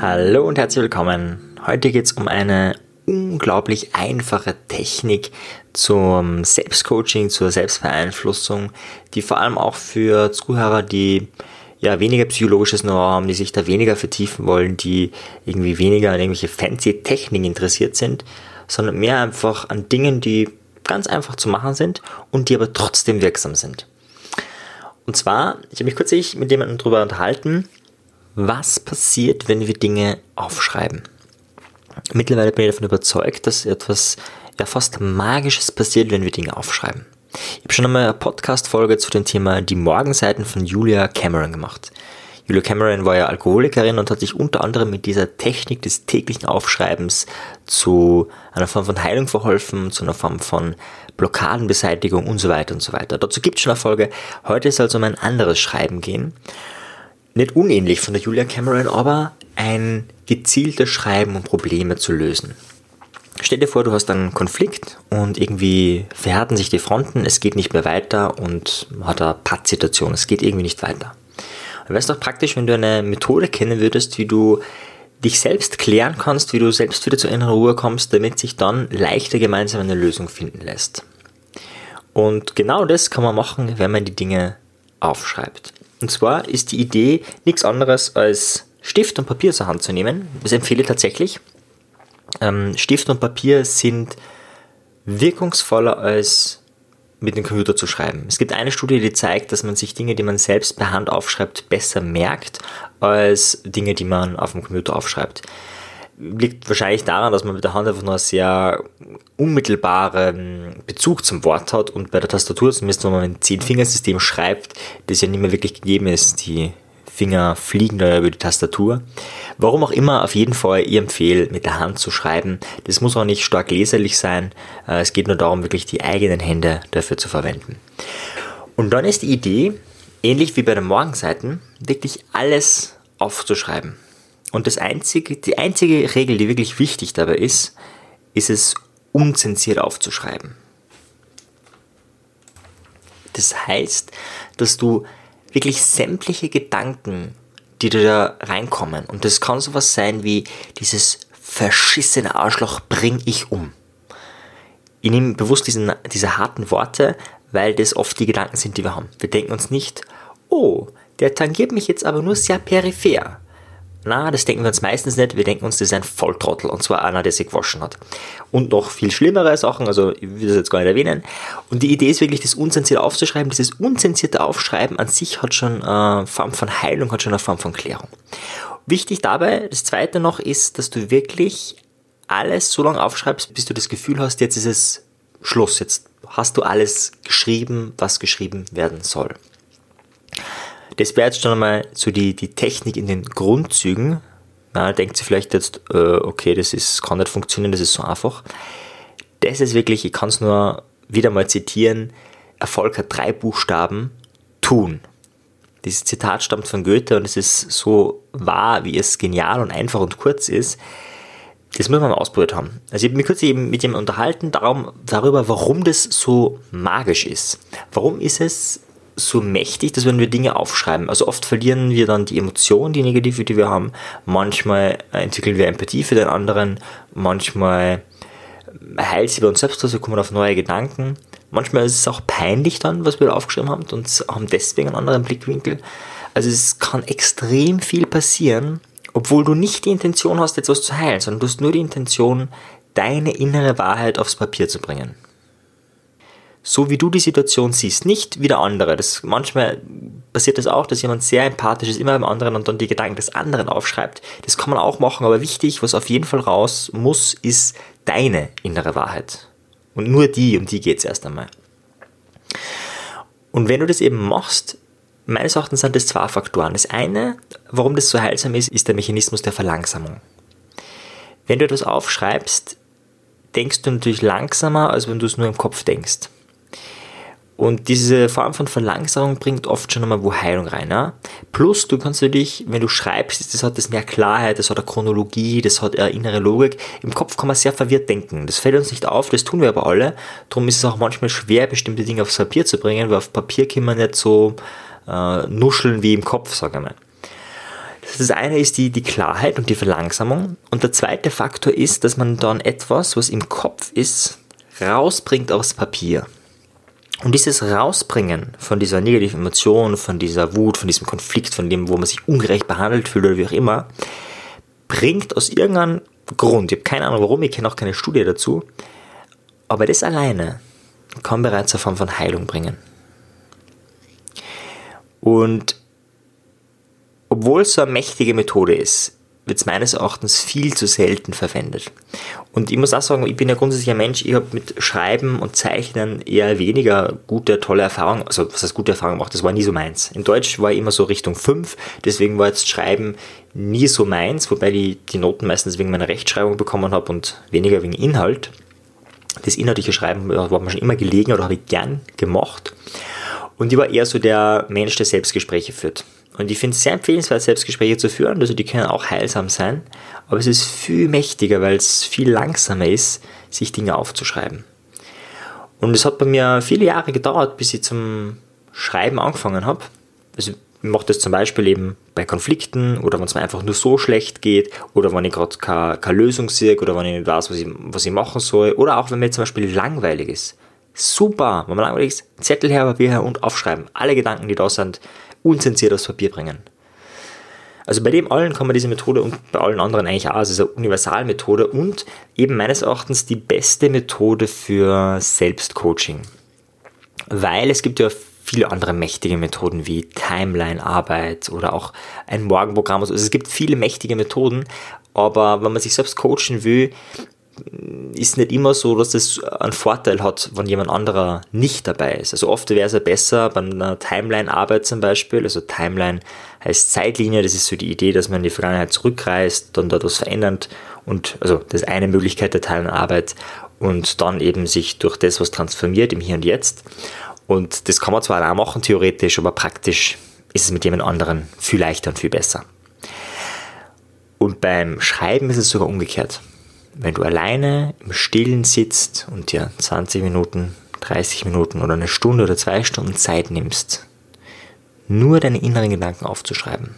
Hallo und herzlich willkommen. Heute geht es um eine unglaublich einfache Technik zum Selbstcoaching, zur Selbstbeeinflussung, die vor allem auch für Zuhörer, die ja weniger psychologisches Know-how haben, die sich da weniger vertiefen wollen, die irgendwie weniger an irgendwelche fancy Techniken interessiert sind, sondern mehr einfach an Dingen, die ganz einfach zu machen sind und die aber trotzdem wirksam sind. Und zwar, ich habe mich kürzlich mit jemandem darüber unterhalten, was passiert, wenn wir Dinge aufschreiben. Mittlerweile bin ich davon überzeugt, dass etwas ja fast Magisches passiert, wenn wir Dinge aufschreiben. Ich habe schon einmal eine Podcast-Folge zu dem Thema Die Morgenseiten von Julia Cameron gemacht. Julia Cameron war ja Alkoholikerin und hat sich unter anderem mit dieser Technik des täglichen Aufschreibens zu einer Form von Heilung verholfen, zu einer Form von Blockadenbeseitigung und so weiter und so weiter. Dazu gibt es schon eine Folge. Heute soll es um ein anderes Schreiben gehen. Nicht unähnlich von der Julia Cameron, aber ein gezieltes Schreiben, um Probleme zu lösen. Stell dir vor, du hast einen Konflikt und irgendwie verhärten sich die Fronten, es geht nicht mehr weiter und man hat eine Pattsituation, es geht irgendwie nicht weiter. Wäre es doch praktisch, wenn du eine Methode kennen würdest, wie du dich selbst klären kannst, wie du selbst wieder zur inneren Ruhe kommst, damit sich dann leichter gemeinsam eine Lösung finden lässt. Und genau das kann man machen, wenn man die Dinge aufschreibt. Und zwar ist die Idee nichts anderes als Stift und Papier zur Hand zu nehmen. Das empfehle ich tatsächlich. Ähm, Stift und Papier sind wirkungsvoller als mit dem Computer zu schreiben. Es gibt eine Studie, die zeigt, dass man sich Dinge, die man selbst per Hand aufschreibt, besser merkt, als Dinge, die man auf dem Computer aufschreibt. Liegt wahrscheinlich daran, dass man mit der Hand einfach nur einen sehr unmittelbaren Bezug zum Wort hat und bei der Tastatur, zumindest wenn man ein Zehn-Fingersystem schreibt, das ja nicht mehr wirklich gegeben ist, die Finger fliegen da über die Tastatur. Warum auch immer, auf jeden Fall, ich empfehle, mit der Hand zu schreiben. Das muss auch nicht stark leserlich sein. Äh, es geht nur darum, wirklich die eigenen Hände dafür zu verwenden. Und dann ist die Idee, ähnlich wie bei den Morgenseiten, wirklich alles aufzuschreiben. Und das einzige, die einzige Regel, die wirklich wichtig dabei ist, ist es unzensiert aufzuschreiben. Das heißt, dass du wirklich sämtliche Gedanken, die da reinkommen. Und das kann sowas sein wie dieses verschissene Arschloch bring ich um. Ich nehme bewusst diesen, diese harten Worte, weil das oft die Gedanken sind, die wir haben. Wir denken uns nicht, oh, der tangiert mich jetzt aber nur sehr peripher. Na, das denken wir uns meistens nicht. Wir denken uns, das ist ein Volltrottel und zwar einer, der sich gewaschen hat. Und noch viel schlimmere Sachen, also ich will das jetzt gar nicht erwähnen. Und die Idee ist wirklich, das unzensiert aufzuschreiben. Dieses unzensierte Aufschreiben an sich hat schon eine Form von Heilung, hat schon eine Form von Klärung. Wichtig dabei, das zweite noch ist, dass du wirklich alles so lange aufschreibst, bis du das Gefühl hast, jetzt ist es Schluss. Jetzt hast du alles geschrieben, was geschrieben werden soll. Das wäre jetzt schon einmal so die, die Technik in den Grundzügen. Na, denkt sie vielleicht jetzt, äh, okay, das ist, kann nicht funktionieren, das ist so einfach. Das ist wirklich, ich kann es nur wieder mal zitieren, Erfolg hat drei Buchstaben, tun. Dieses Zitat stammt von Goethe und es ist so wahr, wie es genial und einfach und kurz ist. Das muss man mal ausprobiert haben. Also ich habe mich kurz eben mit jemandem unterhalten darum, darüber, warum das so magisch ist. Warum ist es so mächtig, dass wenn wir Dinge aufschreiben, also oft verlieren wir dann die Emotionen, die negative, die wir haben. Manchmal entwickeln wir Empathie für den anderen, manchmal heilt sie bei uns selbst, also wir kommen auf neue Gedanken. Manchmal ist es auch peinlich dann, was wir da aufgeschrieben haben und haben deswegen einen anderen Blickwinkel. Also es kann extrem viel passieren, obwohl du nicht die Intention hast, etwas zu heilen, sondern du hast nur die Intention, deine innere Wahrheit aufs Papier zu bringen so wie du die Situation siehst, nicht wie der andere. Das, manchmal passiert das auch, dass jemand sehr empathisch ist, immer beim anderen und dann die Gedanken des anderen aufschreibt. Das kann man auch machen, aber wichtig, was auf jeden Fall raus muss, ist deine innere Wahrheit. Und nur die, um die geht es erst einmal. Und wenn du das eben machst, meines Erachtens sind das zwei Faktoren. Das eine, warum das so heilsam ist, ist der Mechanismus der Verlangsamung. Wenn du etwas aufschreibst, denkst du natürlich langsamer, als wenn du es nur im Kopf denkst. Und diese Form von Verlangsamung bringt oft schon einmal wo Heilung rein. Ja? Plus, du kannst natürlich, wenn du schreibst, das hat das mehr Klarheit, das hat eine Chronologie, das hat eine innere Logik. Im Kopf kann man sehr verwirrt denken. Das fällt uns nicht auf, das tun wir aber alle. Darum ist es auch manchmal schwer, bestimmte Dinge aufs Papier zu bringen, weil auf Papier kann man nicht so äh, nuscheln wie im Kopf, sage ich mal. Das eine ist die, die Klarheit und die Verlangsamung. Und der zweite Faktor ist, dass man dann etwas, was im Kopf ist, rausbringt aufs Papier. Und dieses Rausbringen von dieser negativen Emotion, von dieser Wut, von diesem Konflikt, von dem, wo man sich ungerecht behandelt fühlt oder wie auch immer, bringt aus irgendeinem Grund, ich habe keine Ahnung warum, ich kenne auch keine Studie dazu, aber das alleine kann bereits eine Form von Heilung bringen. Und obwohl es so eine mächtige Methode ist, wird es meines Erachtens viel zu selten verwendet. Und ich muss auch sagen, ich bin ja grundsätzlich ein Mensch, ich habe mit Schreiben und Zeichnen eher weniger gute, tolle Erfahrungen, also was heißt gute Erfahrungen gemacht, das war nie so meins. In Deutsch war ich immer so Richtung 5, deswegen war jetzt Schreiben nie so meins, wobei ich die Noten meistens wegen meiner Rechtschreibung bekommen habe und weniger wegen Inhalt. Das inhaltliche Schreiben war mir schon immer gelegen oder habe ich gern gemacht. Und ich war eher so der Mensch, der Selbstgespräche führt. Und ich finde es sehr empfehlenswert, Selbstgespräche zu führen. Also die können auch heilsam sein. Aber es ist viel mächtiger, weil es viel langsamer ist, sich Dinge aufzuschreiben. Und es hat bei mir viele Jahre gedauert, bis ich zum Schreiben angefangen habe. Also ich mache das zum Beispiel eben bei Konflikten oder wenn es mir einfach nur so schlecht geht oder wenn ich gerade keine, keine Lösung sehe oder wenn ich nicht weiß, was ich, was ich machen soll oder auch wenn mir zum Beispiel langweilig ist. Super, wenn man langweilig ist, Zettel her, Papier her und aufschreiben. Alle Gedanken, die da sind, unzensiert aufs Papier bringen. Also bei dem allen kann man diese Methode und bei allen anderen eigentlich auch, also es ist eine Universalmethode und eben meines Erachtens die beste Methode für Selbstcoaching. Weil es gibt ja viele andere mächtige Methoden wie Timeline-Arbeit oder auch ein Morgenprogramm. Also es gibt viele mächtige Methoden, aber wenn man sich selbst coachen will, ist nicht immer so, dass das einen Vorteil hat, wenn jemand anderer nicht dabei ist. Also oft wäre es ja besser bei einer Timeline-Arbeit zum Beispiel. Also Timeline heißt Zeitlinie, das ist so die Idee, dass man in die Vergangenheit zurückreist, dann dort was verändert und also das ist eine Möglichkeit der Timeline-Arbeit und dann eben sich durch das was transformiert im Hier und Jetzt. Und das kann man zwar auch machen, theoretisch, aber praktisch ist es mit jemand anderen viel leichter und viel besser. Und beim Schreiben ist es sogar umgekehrt wenn du alleine im Stillen sitzt und dir 20 Minuten, 30 Minuten oder eine Stunde oder zwei Stunden Zeit nimmst, nur deine inneren Gedanken aufzuschreiben.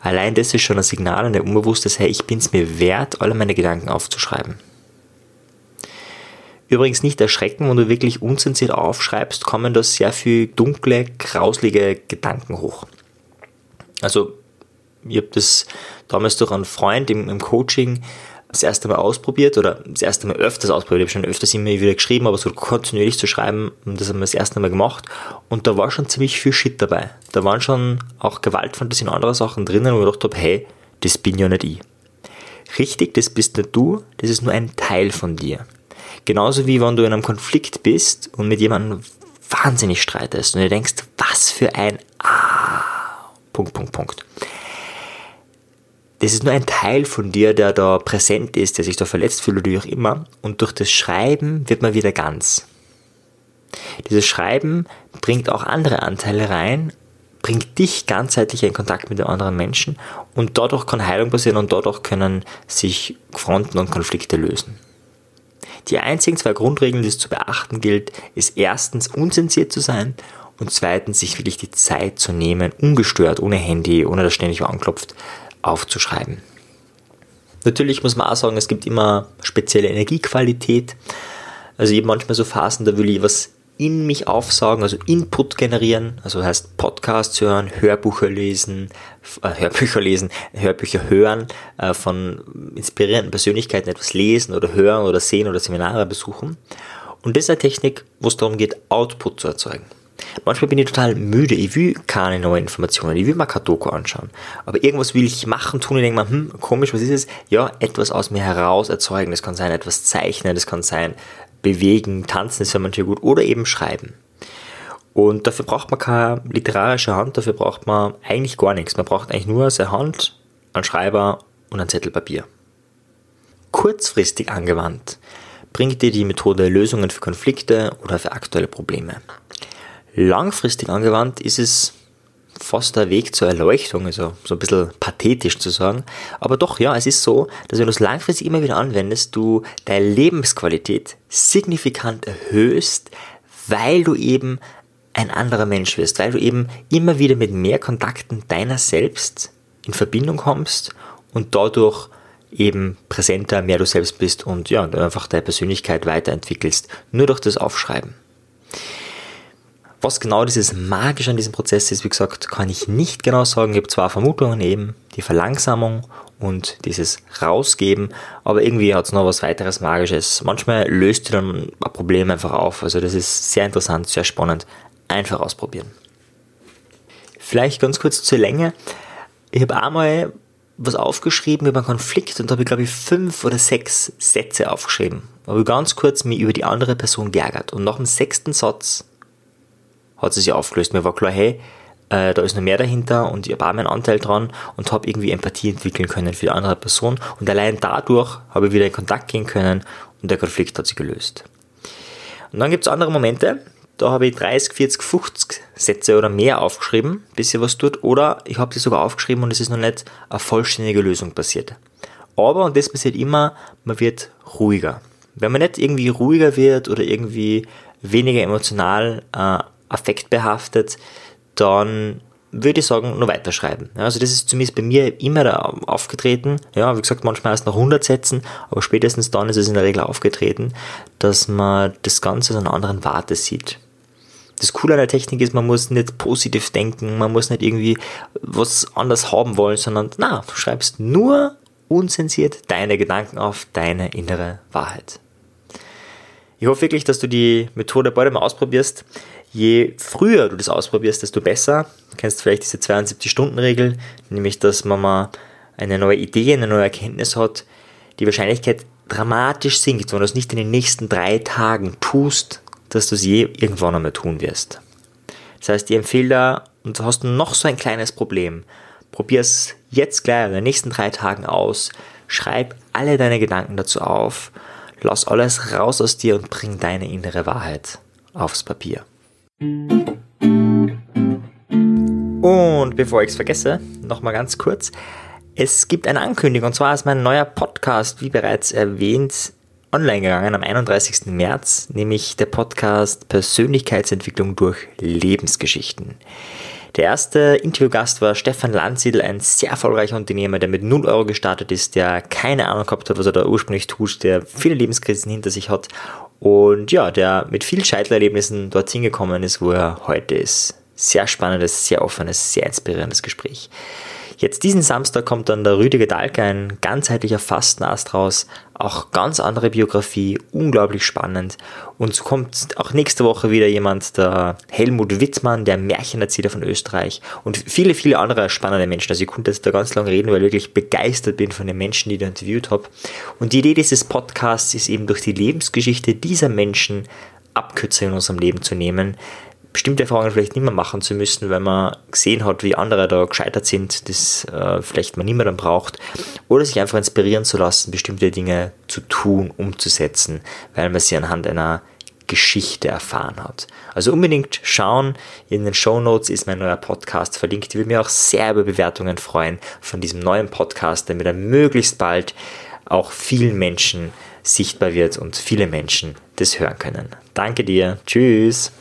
Allein das ist schon ein Signal an der Unbewusstes, hey, ich bin es mir wert, alle meine Gedanken aufzuschreiben. Übrigens nicht erschrecken, wenn du wirklich unzensiert aufschreibst, kommen da sehr viel dunkle, grauslige Gedanken hoch. Also, ich habe das damals durch einen Freund im, im Coaching das erste Mal ausprobiert oder das erste Mal öfters ausprobiert. Ich habe schon öfters immer wieder geschrieben, aber so kontinuierlich zu schreiben, das haben wir das erste Mal gemacht. Und da war schon ziemlich viel Shit dabei. Da waren schon auch Gewaltfantasien und andere Sachen drinnen, wo ich gedacht habe, hey, das bin ja nicht ich. Richtig, das bist nicht du, das ist nur ein Teil von dir. Genauso wie wenn du in einem Konflikt bist und mit jemandem wahnsinnig streitest und du denkst, was für ein Ah, Punkt, Punkt, Punkt das ist nur ein Teil von dir, der da präsent ist, der sich da verletzt fühlt oder wie auch immer. Und durch das Schreiben wird man wieder ganz. Dieses Schreiben bringt auch andere Anteile rein, bringt dich ganzheitlich in Kontakt mit den anderen Menschen und dadurch kann Heilung passieren und dadurch können sich Fronten und Konflikte lösen. Die einzigen zwei Grundregeln, die es zu beachten gilt, ist erstens unzensiert zu sein und zweitens sich wirklich die Zeit zu nehmen, ungestört, ohne Handy, ohne dass ständig anklopft, aufzuschreiben. Natürlich muss man auch sagen, es gibt immer spezielle Energiequalität. Also ich habe manchmal so Phasen, da will ich was in mich aufsaugen, also Input generieren, also heißt Podcasts hören, Hörbücher lesen, äh, Hörbücher lesen, Hörbücher hören, äh, von inspirierenden Persönlichkeiten etwas lesen oder hören oder sehen oder Seminare besuchen. Und das ist eine Technik, wo es darum geht, Output zu erzeugen. Manchmal bin ich total müde, ich will keine neuen Informationen, ich will mal kein Doku anschauen. Aber irgendwas will ich machen, tun, ich denke mal, hm, komisch, was ist es? Ja, etwas aus mir heraus erzeugen. Das kann sein, etwas zeichnen, das kann sein, bewegen, tanzen ist ja manchmal gut oder eben schreiben. Und dafür braucht man keine literarische Hand, dafür braucht man eigentlich gar nichts. Man braucht eigentlich nur seine Hand, einen Schreiber und ein Zettel Papier. Kurzfristig angewandt bringt dir die Methode Lösungen für Konflikte oder für aktuelle Probleme. Langfristig angewandt ist es fast der Weg zur Erleuchtung, also so ein bisschen pathetisch zu sagen. Aber doch, ja, es ist so, dass wenn du es langfristig immer wieder anwendest, du deine Lebensqualität signifikant erhöhst, weil du eben ein anderer Mensch wirst, weil du eben immer wieder mit mehr Kontakten deiner selbst in Verbindung kommst und dadurch eben präsenter, mehr du selbst bist und ja, einfach deine Persönlichkeit weiterentwickelst. Nur durch das Aufschreiben. Was genau dieses Magische an diesem Prozess ist, wie gesagt, kann ich nicht genau sagen. Ich habe zwar Vermutungen eben, die Verlangsamung und dieses Rausgeben, aber irgendwie hat es noch was weiteres Magisches. Manchmal löst du dann ein Problem einfach auf. Also das ist sehr interessant, sehr spannend. Einfach ausprobieren. Vielleicht ganz kurz zur Länge. Ich habe einmal was aufgeschrieben über einen Konflikt und da habe ich glaube ich fünf oder sechs Sätze aufgeschrieben. Da habe ich ganz kurz mich über die andere Person geärgert und nach dem sechsten Satz hat sie sich aufgelöst. Mir war klar, hey, äh, da ist noch mehr dahinter und ich habe auch meinen Anteil dran und habe irgendwie Empathie entwickeln können für die andere Person und allein dadurch habe ich wieder in Kontakt gehen können und der Konflikt hat sich gelöst. Und dann gibt es andere Momente, da habe ich 30, 40, 50 Sätze oder mehr aufgeschrieben, bis ihr was tut, oder ich habe sie sogar aufgeschrieben und es ist noch nicht eine vollständige Lösung passiert. Aber, und das passiert immer, man wird ruhiger. Wenn man nicht irgendwie ruhiger wird oder irgendwie weniger emotional äh, affektbehaftet, dann würde ich sagen, nur weiterschreiben. Also das ist zumindest bei mir immer aufgetreten. Ja, wie gesagt, manchmal erst nach 100 Sätzen, aber spätestens dann ist es in der Regel aufgetreten, dass man das Ganze aus einer anderen Warte sieht. Das Coole an der Technik ist, man muss nicht positiv denken, man muss nicht irgendwie was anders haben wollen, sondern na, du schreibst nur unzensiert deine Gedanken auf, deine innere Wahrheit. Ich hoffe wirklich, dass du die Methode bald mal ausprobierst. Je früher du das ausprobierst, desto besser. Du kennst vielleicht diese 72-Stunden-Regel, nämlich dass man mal eine neue Idee, eine neue Erkenntnis hat, die Wahrscheinlichkeit dramatisch sinkt, wenn du es nicht in den nächsten drei Tagen tust, dass du es je irgendwann einmal tun wirst. Das heißt, ich empfehle da, und du hast noch so ein kleines Problem, probier es jetzt gleich in den nächsten drei Tagen aus, schreib alle deine Gedanken dazu auf, lass alles raus aus dir und bring deine innere Wahrheit aufs Papier. Und bevor ich es vergesse, nochmal ganz kurz. Es gibt eine Ankündigung, und zwar ist mein neuer Podcast, wie bereits erwähnt, online gegangen am 31. März, nämlich der Podcast Persönlichkeitsentwicklung durch Lebensgeschichten. Der erste Interviewgast war Stefan Landsiedel, ein sehr erfolgreicher Unternehmer, der mit 0 Euro gestartet ist, der keine Ahnung gehabt hat, was er da ursprünglich tut, der viele Lebenskrisen hinter sich hat und ja, der mit vielen Scheitererlebnissen dorthin gekommen ist, wo er heute ist. Sehr spannendes, sehr offenes, sehr inspirierendes Gespräch. Jetzt diesen Samstag kommt dann der Rüdiger Dahlke, ein ganzheitlicher Fastenast raus. Auch ganz andere Biografie, unglaublich spannend. Und so kommt auch nächste Woche wieder jemand, der Helmut Wittmann, der Märchenerzähler von Österreich und viele, viele andere spannende Menschen. Also ich konnte jetzt da ganz lange reden, weil ich wirklich begeistert bin von den Menschen, die ich interviewt habe. Und die Idee dieses Podcasts ist eben durch die Lebensgeschichte dieser Menschen Abkürzer in unserem Leben zu nehmen, bestimmte Erfahrungen vielleicht nicht mehr machen zu müssen, weil man gesehen hat, wie andere da gescheitert sind, das äh, vielleicht man nicht mehr dann braucht. Oder sich einfach inspirieren zu lassen, bestimmte Dinge zu tun, umzusetzen, weil man sie anhand einer Geschichte erfahren hat. Also unbedingt schauen. In den Show Notes ist mein neuer Podcast verlinkt. Ich würde mich auch sehr über Bewertungen freuen von diesem neuen Podcast, damit er möglichst bald auch vielen Menschen sichtbar wird und viele Menschen das hören können. Danke dir. Tschüss.